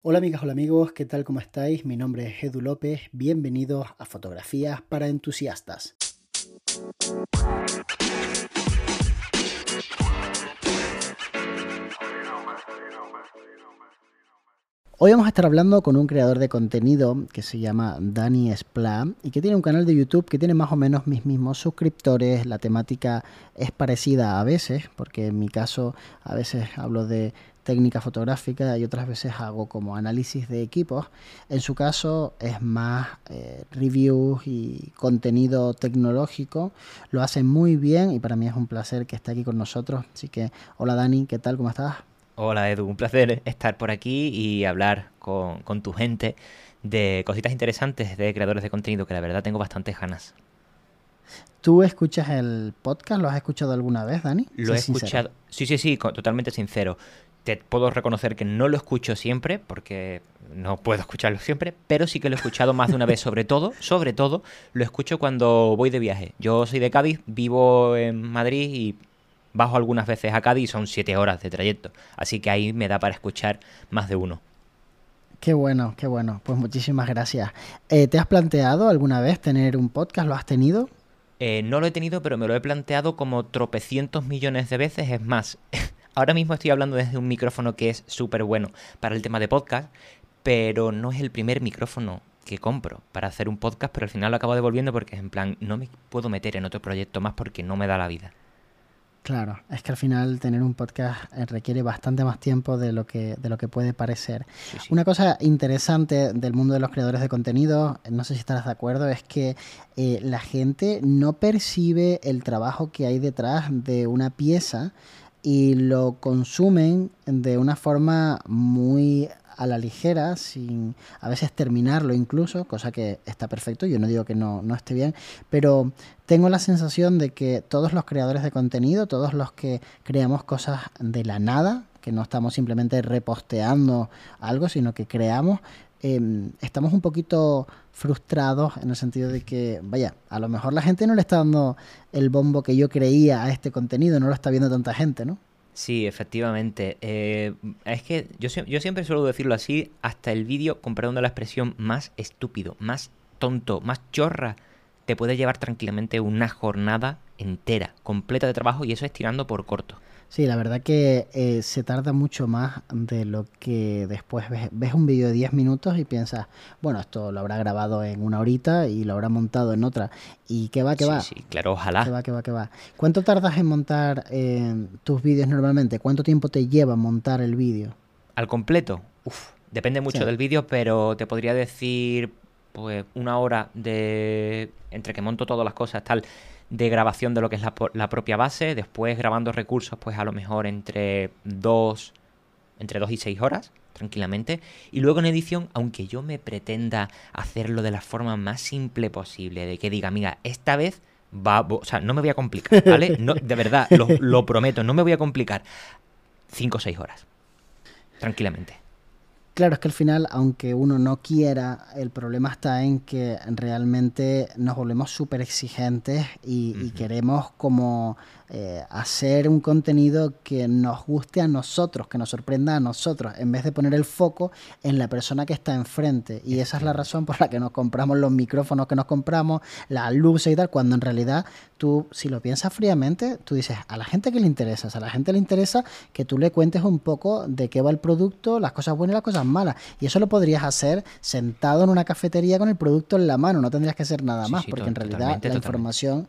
Hola amigas, hola amigos, ¿qué tal? ¿Cómo estáis? Mi nombre es Edu López, bienvenidos a Fotografías para Entusiastas. Hoy vamos a estar hablando con un creador de contenido que se llama Dani Spla y que tiene un canal de YouTube que tiene más o menos mis mismos suscriptores. La temática es parecida a veces, porque en mi caso a veces hablo de técnica fotográfica y otras veces hago como análisis de equipos. En su caso es más eh, reviews y contenido tecnológico. Lo hace muy bien y para mí es un placer que esté aquí con nosotros. Así que hola Dani, ¿qué tal? ¿Cómo estás? Hola Edu, un placer estar por aquí y hablar con, tu gente de cositas interesantes de creadores de contenido que la verdad tengo bastantes ganas. ¿Tú escuchas el podcast? ¿Lo has escuchado alguna vez, Dani? Lo he escuchado. Sí, sí, sí, totalmente sincero. Te puedo reconocer que no lo escucho siempre, porque no puedo escucharlo siempre, pero sí que lo he escuchado más de una vez, sobre todo, sobre todo, lo escucho cuando voy de viaje. Yo soy de Cádiz, vivo en Madrid y Bajo algunas veces a Cádiz son siete horas de trayecto. Así que ahí me da para escuchar más de uno. Qué bueno, qué bueno. Pues muchísimas gracias. Eh, ¿Te has planteado alguna vez tener un podcast? ¿Lo has tenido? Eh, no lo he tenido, pero me lo he planteado como tropecientos millones de veces. Es más, ahora mismo estoy hablando desde un micrófono que es súper bueno para el tema de podcast, pero no es el primer micrófono que compro para hacer un podcast, pero al final lo acabo devolviendo porque es en plan, no me puedo meter en otro proyecto más porque no me da la vida. Claro, es que al final tener un podcast eh, requiere bastante más tiempo de lo que, de lo que puede parecer. Una cosa interesante del mundo de los creadores de contenido, no sé si estarás de acuerdo, es que eh, la gente no percibe el trabajo que hay detrás de una pieza y lo consumen de una forma muy a la ligera, sin a veces terminarlo incluso, cosa que está perfecto, yo no digo que no, no esté bien, pero tengo la sensación de que todos los creadores de contenido, todos los que creamos cosas de la nada, que no estamos simplemente reposteando algo, sino que creamos, em, estamos un poquito frustrados en el sentido de que, vaya, a lo mejor la gente no le está dando el bombo que yo creía a este contenido, no lo está viendo tanta gente, ¿no? Sí, efectivamente. Eh, es que yo, yo siempre suelo decirlo así, hasta el vídeo, comprando la expresión más estúpido, más tonto, más chorra, te puede llevar tranquilamente una jornada entera, completa de trabajo y eso es tirando por corto. Sí, la verdad que eh, se tarda mucho más de lo que después ves, ves un vídeo de 10 minutos y piensas, bueno, esto lo habrá grabado en una horita y lo habrá montado en otra. ¿Y qué va, qué va? Sí, claro, ojalá. ¿Qué va, qué va, qué va? ¿Cuánto tardas en montar eh, tus vídeos normalmente? ¿Cuánto tiempo te lleva montar el vídeo? Al completo, Uf, depende mucho del vídeo, pero te podría decir, pues, una hora de... entre que monto todas las cosas, tal de grabación de lo que es la, propia base, después grabando recursos pues a lo mejor entre 2 entre dos y 6 horas tranquilamente y luego en edición, aunque yo me pretenda hacerlo de la forma más simple posible, de que diga, mira, esta vez va, o sea, no me voy a complicar, ¿vale? No, de verdad, lo, lo prometo, no me voy a complicar. 5 o 6 horas, tranquilamente. Claro, es que al final, aunque uno no quiera, el problema está en que realmente nos volvemos súper exigentes y, queremos como eh, hacer un contenido que nos guste a nosotros, que nos sorprenda a nosotros, en vez de poner el foco en la persona que está enfrente. Y esa es la razón por la que nos compramos los micrófonos que nos compramos, las luces y tal, cuando en realidad tú, si lo piensas fríamente, tú dices, a la gente que le interesa, a la gente le interesa que tú le cuentes un poco de qué va el producto, las cosas buenas y las cosas malas. Y eso lo podrías hacer sentado en una cafetería con el producto en la mano, no tendrías que hacer nada más, porque en realidad la información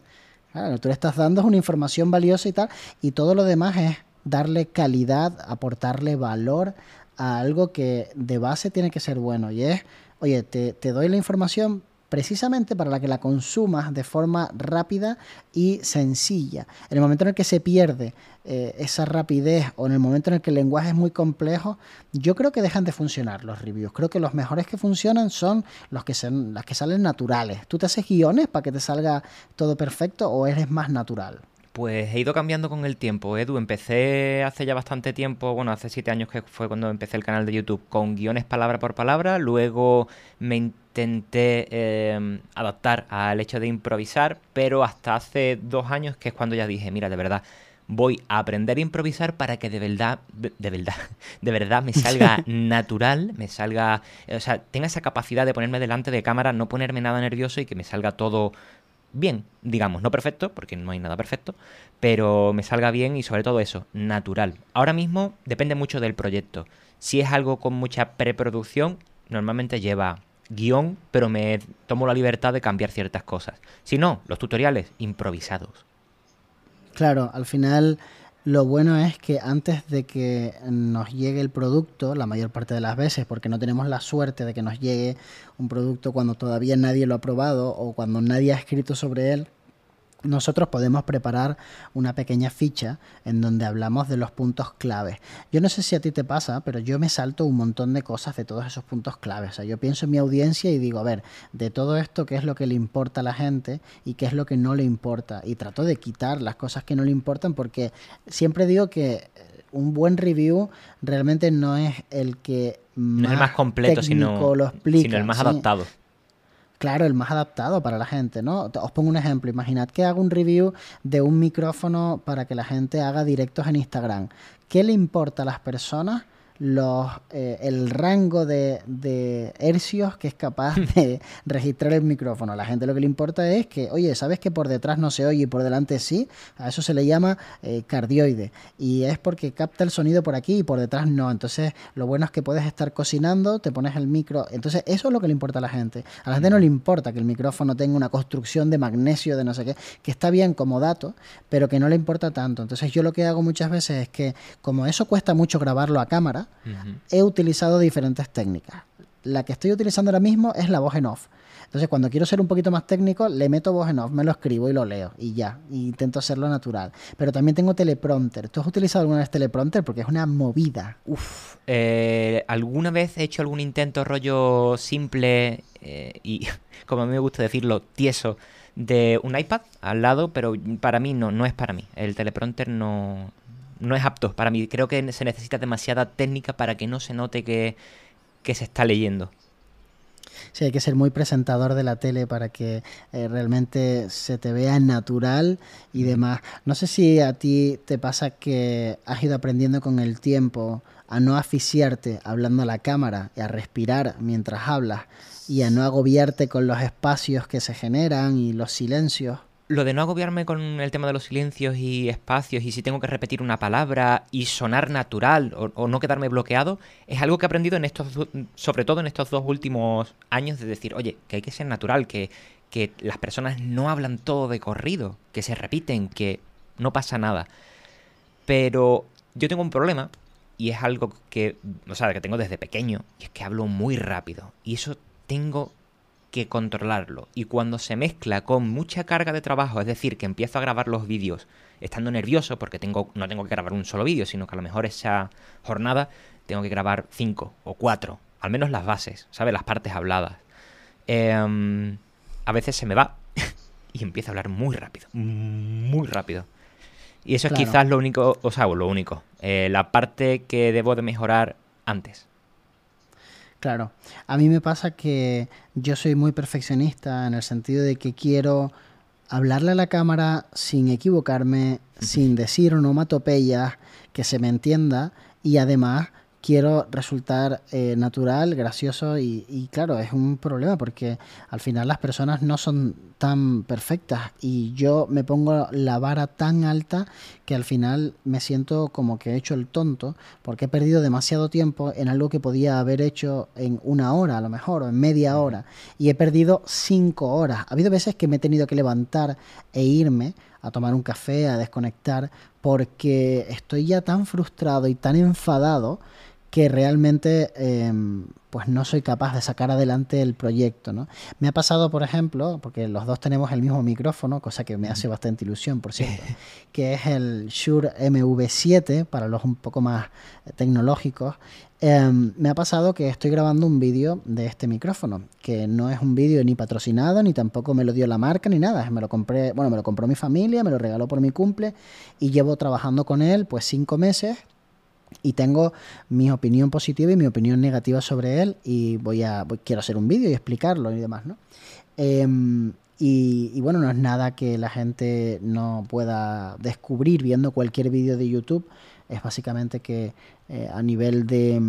Claro, tú le estás dando una información valiosa y tal, y todo lo demás es darle calidad, aportarle valor a algo que de base tiene que ser bueno. Y es, oye, te, te doy la información, precisamente para la que la consumas de forma rápida y sencilla. En el momento en el que se pierde eh, esa rapidez o en el momento en el que el lenguaje es muy complejo, yo creo que dejan de funcionar los reviews. Creo que los mejores que funcionan son los que, son, las que salen naturales. ¿Tú te haces guiones para que te salga todo perfecto o eres más natural? Pues he ido cambiando con el tiempo, Edu. Empecé hace ya bastante tiempo, bueno, hace siete años que fue cuando empecé el canal de YouTube, con guiones palabra por palabra. Luego me intenté em, adaptar al hecho de improvisar, pero hasta hace dos años que es cuando ya dije, mira, de verdad, voy a aprender a improvisar para que de verdad, de verdad, de verdad me salga natural, me salga, o sea, tenga esa capacidad de ponerme delante de cámara, no ponerme nada nervioso y que me salga todo bien, digamos, no perfecto, porque no hay nada perfecto, pero me salga bien y sobre todo eso, natural. Ahora mismo depende mucho del proyecto. Si es algo con mucha preproducción, normalmente lleva guion, pero me tomo la libertad de cambiar ciertas cosas. Si no, los tutoriales improvisados. Claro, al final lo bueno es que antes de que nos llegue el producto, la mayor parte de las veces, porque no tenemos la suerte de que nos llegue un producto cuando todavía nadie lo ha probado o cuando nadie ha escrito sobre él, nosotros podemos preparar una pequeña ficha en donde hablamos de los puntos claves. Yo no sé si a ti te pasa, pero yo me salto un montón de cosas de todos esos puntos claves. O sea, yo pienso en mi audiencia y digo, a ver, de todo esto, ¿qué es lo que le importa a la gente y qué es lo que no le importa? Y trato de quitar las cosas que no le importan porque siempre digo que un buen review realmente no es el que más, no es el más completo, sino, lo explica, sino el más adaptado. Claro, el más adaptado para la gente, ¿no? Os pongo un ejemplo. Imaginad que hago un review de un micrófono para que la gente haga directos en Instagram. ¿Qué le importa a las personas los, eh, el rango de, de, hercios que es capaz de registrar el micrófono. A la gente lo que le importa es que, oye, ¿sabes que por detrás no se oye y por delante sí? A eso se le llama eh, cardioide. Y es porque capta el sonido por aquí y por detrás no. Entonces, lo bueno es que puedes estar cocinando, te pones el micro. Entonces, eso es lo que le importa a la gente. A la gente no le importa que el micrófono tenga una construcción de magnesio, de no sé qué, que está bien como dato, pero que no le importa tanto. Entonces, yo lo que hago muchas veces es que, como eso cuesta mucho grabarlo a cámara, he utilizado diferentes técnicas. La que estoy utilizando ahora mismo es la voz en off. Entonces, cuando quiero ser un poquito más técnico, le meto voz en off, me lo escribo y lo leo y ya. intento hacerlo natural. Pero también tengo teleprompter. ¿Tú has utilizado alguna vez teleprompter? Porque es una movida. Uf. Eh, ¿Alguna vez he hecho algún intento rollo simple eh, y, como a mí me gusta decirlo, tieso? de un iPad al lado, pero para mí no, no es para mí. El teleprompter no, no es apto para mí. Creo que se necesita demasiada técnica para que no se note que, se está leyendo. Sí, hay que ser muy presentador de la tele para que eh, realmente se te vea natural y demás. No sé si a ti te pasa que has ido aprendiendo con el tiempo a no asfixiarte hablando a la cámara y a respirar mientras hablas y a no agobiarte con los espacios que se generan y los silencios lo de no agobiarme con el tema de los silencios y espacios y si tengo que repetir una palabra y sonar natural o, no quedarme bloqueado, es algo que he aprendido en estos, sobre todo en estos dos últimos años de decir, oye, que hay que ser natural, que, que las personas no hablan todo de corrido, que se repiten, que no pasa nada. Pero yo tengo un problema y es algo que, o sea, que tengo desde pequeño y es que hablo muy rápido y eso tengo que controlarlo. Y cuando se mezcla con mucha carga de trabajo, es decir, que empiezo a grabar los vídeos estando nervioso, porque tengo, no tengo que grabar un solo vídeo, sino que a lo mejor esa jornada tengo que grabar cinco o cuatro, al menos las bases, ¿sabes? Las partes habladas. Em, a veces se me va y empiezo a hablar muy rápido, muy rápido. Y eso es quizás lo único, o sea, lo único, eh, la parte que debo de mejorar antes. Claro, a mí me pasa que yo soy muy perfeccionista en el sentido de que quiero hablarle a la cámara sin equivocarme, sin decir onomatopeyas, que se me entienda y además quiero resultar eh, natural, gracioso y, claro, es un problema porque al final las personas no son tan perfectas y yo me pongo la vara tan alta que al final me siento como que he hecho el tonto porque he perdido demasiado tiempo en algo que podía haber hecho en una hora a lo mejor o en media hora y he perdido cinco horas. Ha habido veces que me he tenido que levantar e irme a tomar un café, a desconectar porque estoy ya tan frustrado y tan enfadado que realmente em, pues no soy capaz de sacar adelante el proyecto. ¿no? Me ha pasado, por ejemplo, porque los dos tenemos el mismo micrófono, cosa que me hace bastante ilusión, por cierto, que es el Shure MV7 para los un poco más tecnológicos. Em, me ha pasado que estoy grabando un vídeo de este micrófono, que no es un vídeo ni patrocinado, ni tampoco me lo dio la marca, ni nada. Me lo compré, bueno, me lo compró mi familia, me lo regaló por mi cumple y llevo trabajando con él pues cinco meses y tengo mi opinión positiva y mi opinión negativa sobre él y voy a quiero hacer un vídeo y explicarlo y demás, ¿no? Em, Y, bueno, no es nada que la gente no pueda descubrir viendo cualquier vídeo de YouTube. Es básicamente que eh, a nivel de,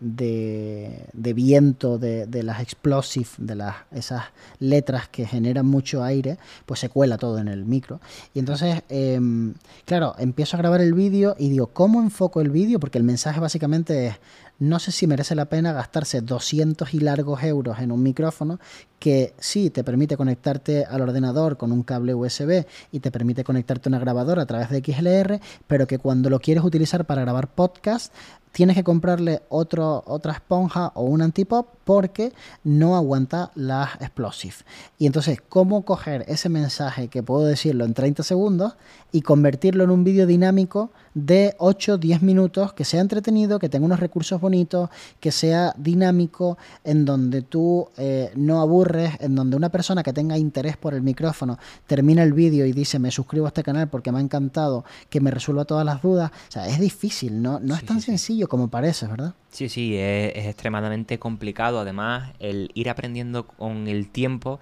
de, viento, de, de, las explosive, de las, esas letras que generan mucho aire, pues se cuela todo en el micro. Y entonces, em, claro, empiezo a grabar el vídeo y digo, ¿cómo enfoco el vídeo? Porque el mensaje básicamente es, no sé si merece la pena gastarse 200 y largos euros en un micrófono que sí te permite conectarte al ordenador con un cable USB y te permite conectarte a una grabadora a través de XLR, pero que cuando lo quieres utilizar para grabar podcast tienes que comprarle otro, otra esponja o un antipop porque no aguanta las explosive. Y entonces, ¿cómo coger ese mensaje que puedo decirlo en 30 segundos y convertirlo en un vídeo dinámico de 8-10 minutos que sea entretenido, que tenga unos recursos bonitos, que sea dinámico, en donde tú eh, no aburres, en donde una persona que tenga interés por el micrófono termina el vídeo y dice me suscribo a este canal porque me ha encantado, que me resuelva todas las dudas. O sea, es difícil, no, no es tan sencillo como parece, ¿verdad? Sí, sí, es, extremadamente complicado. Además, el ir aprendiendo con el tiempo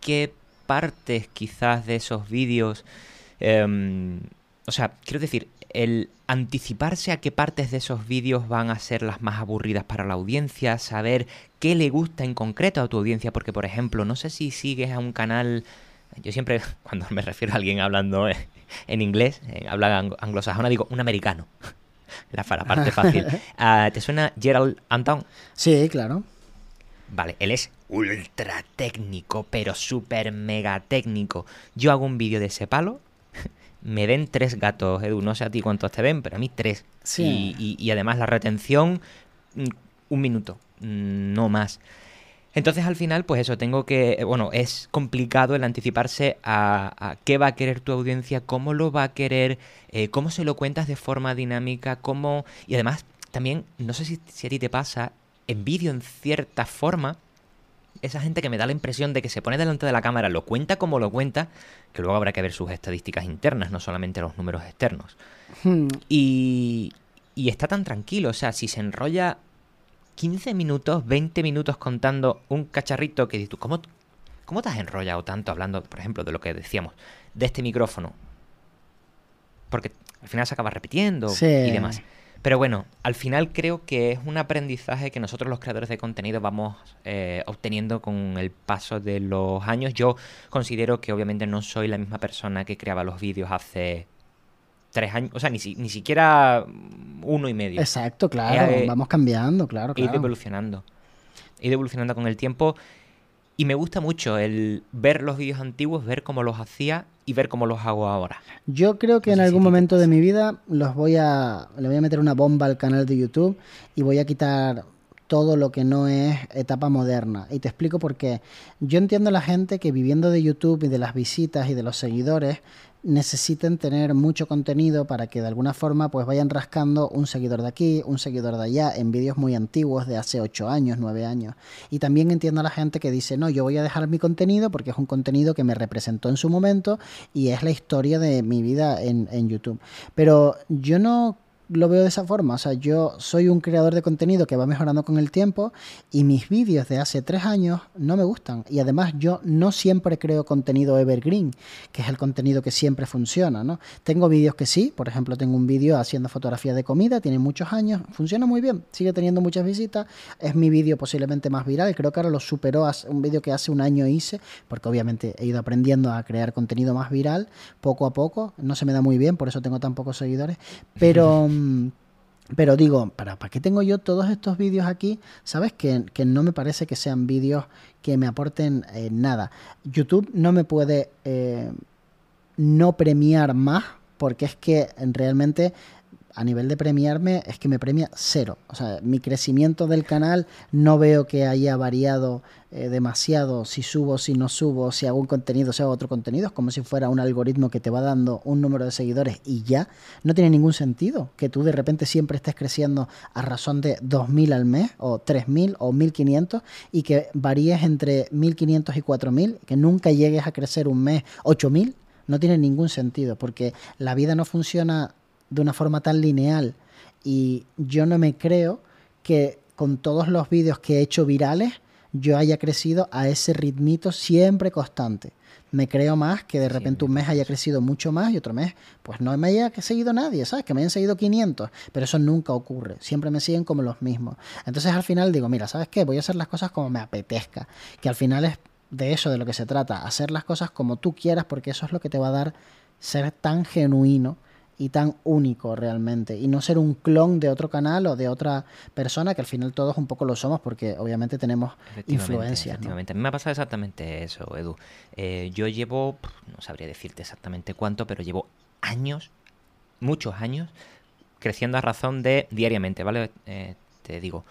qué partes quizás de esos vídeos... Em, o sea, quiero decir, el anticiparse a qué partes de esos vídeos van a ser las más aburridas para la audiencia, saber qué le gusta en concreto a tu audiencia, porque por ejemplo, no sé si sigues a un canal, yo siempre cuando me refiero a alguien hablando en inglés, habla anglosajona, digo un americano. La, la parte fácil. Ah, ¿Te suena Gerald Anton? Sí, claro. Vale, él es ultra técnico, pero súper mega técnico. Yo hago un vídeo de ese palo, me ven tres gatos, Edu. No sé a ti cuántos te ven, pero a mí tres. Sí. Y, además la retención, mm, un minuto, mm, no más. Entonces al final, pues eso, tengo que, eh, bueno, es complicado el anticiparse a, qué va a querer tu audiencia, cómo lo va a querer, eh, cómo se lo cuentas de forma dinámica, cómo... Y además, también, no sé si, si a ti te pasa, en vídeo en cierta forma, esa gente que me da la impresión de que se pone delante de la cámara, lo cuenta como lo cuenta, que luego habrá que ver sus estadísticas internas, no solamente los números externos. Hmm. Y, y está tan tranquilo, o sea, si se enrolla 15 minutos, 20 minutos contando un cacharrito que dices tú, ¿cómo, ¿cómo te has enrollado tanto hablando, por ejemplo, de lo que decíamos, de este micrófono? Porque al final se acaba repitiendo y demás. Pero bueno, al final creo que es un aprendizaje que nosotros los creadores de contenido vamos eh, obteniendo con el paso de los años. Yo considero que obviamente no soy la misma persona que creaba los vídeos hace tres años, o sea, ni, ni siquiera uno y medio. Exacto, claro, vamos cambiando, claro, claro. Ido evolucionando. He ido evolucionando con el tiempo y me gusta mucho el ver los vídeos antiguos, ver cómo los hacía y ver cómo los hago ahora. Yo creo que en algún momento de mi vida los voy a le voy a meter una bomba al canal de YouTube y voy a quitar todo lo que no es etapa moderna. Y te explico por qué. Yo entiendo a la gente que viviendo de YouTube y de las visitas y de los seguidores, necesiten tener mucho contenido para que de alguna forma pues vayan rascando un seguidor de aquí, un seguidor de allá, en vídeos muy antiguos de hace 8 años, 9 años. Y también entiendo a la gente que dice, no, yo voy a dejar mi contenido porque es un contenido que me representó en su momento y es la historia de mi vida en, en YouTube. Pero yo no lo veo de esa forma. O sea, yo soy un creador de contenido que va mejorando con el tiempo y mis vídeos de hace tres años no me gustan. Y además yo no siempre creo contenido evergreen, que es el contenido que siempre funciona, ¿no? Tengo vídeos que sí, por ejemplo, tengo un vídeo haciendo fotografía de comida, tiene muchos años, funciona muy bien, sigue teniendo muchas visitas, es mi vídeo posiblemente más viral, creo que ahora lo superó un vídeo que hace un año hice, porque obviamente he ido aprendiendo a crear contenido más viral poco a poco, no se me da muy bien, por eso tengo tan pocos seguidores, pero... Mm, pero digo, ¿para, ¿para qué tengo yo todos estos vídeos aquí? ¿Sabes? Que, no me parece que sean vídeos que me aporten eh, nada. YouTube no me puede eh, no premiar más porque es que realmente a nivel de premiarme es que me premia cero. O sea, mi crecimiento del canal no veo que haya variado eh, demasiado si subo, si no subo, si hago un contenido, si hago otro contenido. Es como si fuera un algoritmo que te va dando un número de seguidores y ya. No tiene ningún sentido que tú de repente siempre estés creciendo a razón de 2.000 al mes o 3.000 o 1.500 y que varíes entre 1.500 y 4.000, que nunca llegues a crecer un mes 8.000 no tiene ningún sentido porque la vida no funciona de una forma tan lineal y yo no me creo que con todos los vídeos que he hecho virales yo haya crecido a ese ritmito siempre constante. Me creo más que de repente un mes haya crecido mucho más y otro mes, pues no me haya seguido nadie, ¿sabes? Que me hayan seguido 500, pero eso nunca ocurre. Siempre me siguen como los mismos. Entonces al final digo, mira, ¿sabes qué? Voy a hacer las cosas como me apetezca. Que al final es de eso de lo que se trata, hacer las cosas como tú quieras, porque eso es lo que te va a dar ser tan genuino y tan único realmente y no ser un clon de otro canal o de otra persona que al final todos un poco lo somos porque obviamente tenemos influencias. Efectivamente. A mí me ha pasado exactamente eso, Edu. Eh, yo llevo, no sabría decirte exactamente cuánto, pero llevo años, muchos años, creciendo a razón de diariamente, ¿vale? Eh, te digo,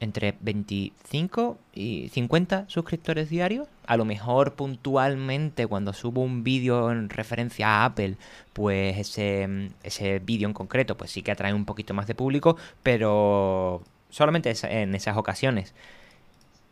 entre 25 y 50 suscriptores diarios. A lo mejor puntualmente cuando subo un vídeo en referencia a Apple, pues ese, ese vídeo en concreto pues sí que atrae un poquito más de público, pero solamente en esas ocasiones.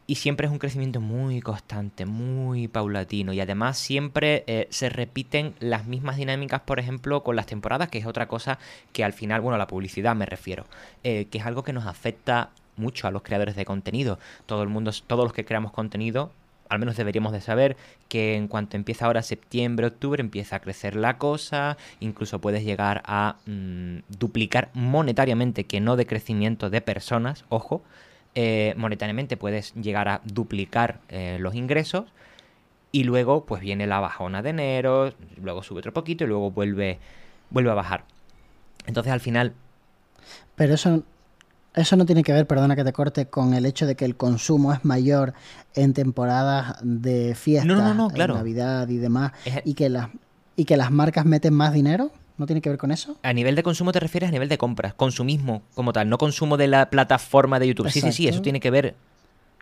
Y siempre es un crecimiento muy constante, muy paulatino. Y además siempre eh, se repiten las mismas dinámicas, por ejemplo, con las temporadas, que es otra cosa que al final, bueno, la publicidad me refiero, eh, que es algo que nos afecta mucho a los creadores de contenido. Todo el mundo, todos los que creamos contenido, al menos deberíamos de saber que en cuanto empieza ahora septiembre, octubre, empieza a crecer la cosa, incluso puedes llegar a mm, duplicar monetariamente, que no de crecimiento de personas, ojo, eh, monetariamente puedes llegar a duplicar eh, los ingresos y luego pues viene la bajona de enero, luego sube otro poquito y luego vuelve, vuelve a bajar. Entonces al final... Pero eso eso no tiene que ver, perdona que te corte, con el hecho de que el consumo es mayor en temporadas de fiesta, en Navidad y demás, y, que las, y que las marcas meten más dinero. ¿No tiene que ver con eso? A nivel de consumo te refieres a nivel de compras, consumismo como tal, no consumo de la plataforma de YouTube. Sí, sí, sí, eso tiene que ver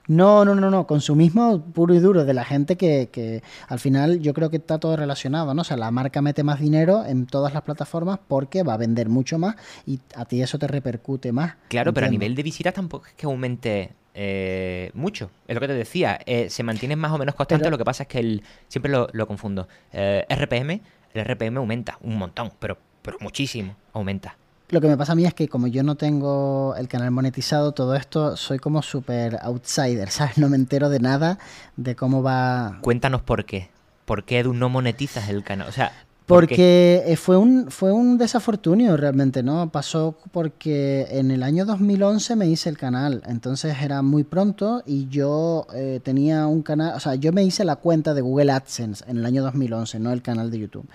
no, no, no, no, consumismo puro y duro de la gente que, que, al final yo creo que está todo relacionado, ¿no? O sea, la marca mete más dinero en todas las plataformas porque va a vender mucho más y a ti eso te repercute más. Claro, pero a nivel de visitas tampoco es que aumente eh, mucho. Es lo que te decía, eh, se mantiene más o menos constante, lo que pasa es que el, siempre lo, lo confundo. Eh, RPM, el RPM aumenta un montón, pero, pero muchísimo aumenta. Lo que me pasa a mí es que como yo no tengo el canal monetizado, todo esto soy como súper outsider, ¿sabes? No me entero de nada de cómo va... Cuéntanos por qué. ¿Por qué Edu no monetizas el canal? O sea, porque eh, fue un, fue un desafortunio realmente, ¿no? Pasó porque en el año 2011 me hice el canal, entonces era muy pronto y yo eh, tenía un canal, o sea, yo me hice la cuenta de Google AdSense en el año 2011, no el canal de YouTube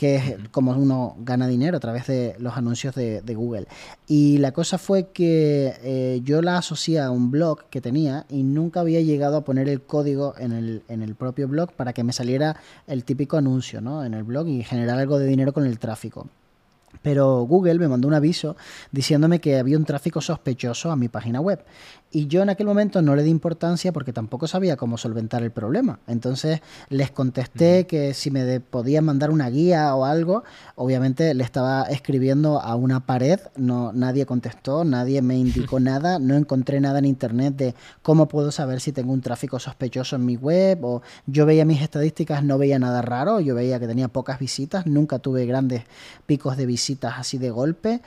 que es como uno gana dinero a través de los anuncios de, Google. Y la cosa fue que eh, yo la asocié a un blog que tenía y nunca había llegado a poner el código en el, en el propio blog para que me saliera el típico anuncio ¿no? en el blog y generar algo de dinero con el tráfico. Pero Google me mandó un aviso diciéndome que había un tráfico sospechoso a mi página web. Y yo en aquel momento no le di importancia porque tampoco sabía cómo solventar el problema. Entonces les contesté que si me podían mandar una guía o algo. Obviamente le estaba escribiendo a una pared, no, nadie contestó, nadie me indicó nada, no encontré nada en internet de cómo puedo saber si tengo un tráfico sospechoso en mi web. O yo veía mis estadísticas, no veía nada raro, yo veía que tenía pocas visitas, nunca tuve grandes picos de visitas así de golpe.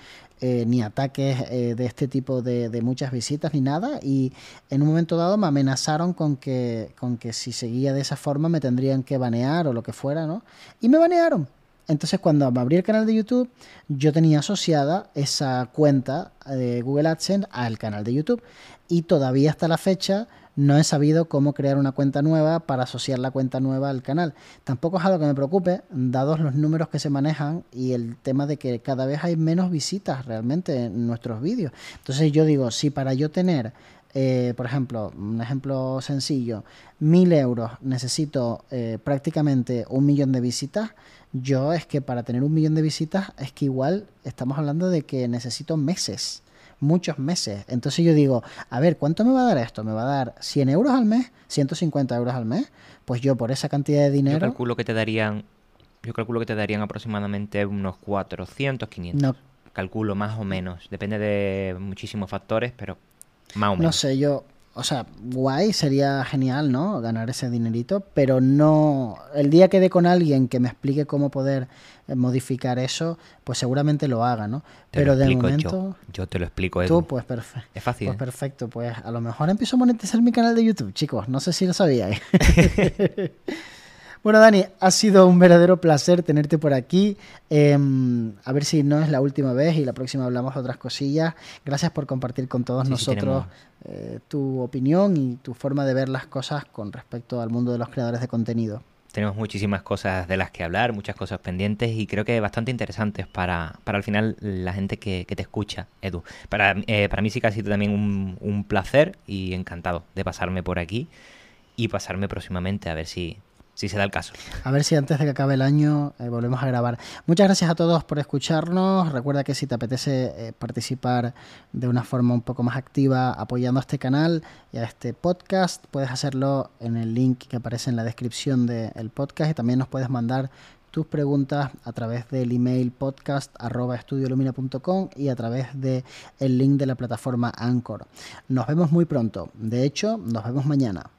Eh, ni ataques eh, de este tipo de, muchas visitas ni nada y en un momento dado me amenazaron con que, con que si seguía de esa forma me tendrían que banear o lo que fuera, ¿no? Y me banearon. Entonces cuando me abrí el canal de YouTube yo tenía asociada esa cuenta de Google AdSense al canal de YouTube y todavía hasta la fecha no he sabido cómo crear una cuenta nueva para asociar la cuenta nueva al canal. Tampoco es algo que me preocupe, dados los números que se manejan y el tema de que cada vez hay menos visitas realmente en nuestros vídeos. Entonces yo digo, si para yo tener eh, por ejemplo, un ejemplo sencillo, mil euros necesito eh, prácticamente un millón de visitas. Yo es que para tener un millón de visitas es que igual estamos hablando de que necesito meses muchos meses. Entonces yo digo, a ver, ¿cuánto me va a dar esto? ¿Me va a dar 100 euros al mes? ¿150 euros al mes? Pues yo por esa cantidad de dinero... Yo calculo que te darían, yo calculo que te darían aproximadamente unos 400, 500. No. Calculo más o menos. Depende de muchísimos factores, pero más o menos. No sé, yo o sea, guay, sería genial, ¿no? Ganar ese dinerito, pero no. El día que dé con alguien que me explique cómo poder eh, modificar eso, pues seguramente lo haga, ¿no? pero de momento. Yo, te lo explico, Edu. Tú, pues perfecto. Es fácil. Pues ¿eh? perfecto, pues a lo mejor empiezo a monetizar mi canal de YouTube, chicos. No sé si lo sabíais. Bueno, Dani, ha sido un verdadero placer tenerte por aquí. Em, a ver si no es la última vez y la próxima hablamos de otras cosillas. Gracias por compartir con todos nosotros eh, tu opinión y tu forma de ver las cosas con respecto al mundo de los creadores de contenido tenemos muchísimas cosas de las que hablar, muchas cosas pendientes y creo que bastante interesantes para, para al final la gente que, te escucha, Edu. Para, eh, para mí sí que ha sido también un, un placer y encantado de pasarme por aquí y pasarme próximamente a ver si, si se da el caso. A ver si antes de que acabe el año eh, volvemos a grabar. Muchas gracias a todos por escucharnos. Recuerda que si te apetece eh, participar de una forma un poco más activa apoyando a este canal y a este podcast, puedes hacerlo en el link que aparece en la descripción del podcast y también nos puedes mandar tus preguntas a través del email podcast.estudiolumina.com y a través del el link de la plataforma Anchor. Nos vemos muy pronto. De hecho, nos vemos mañana.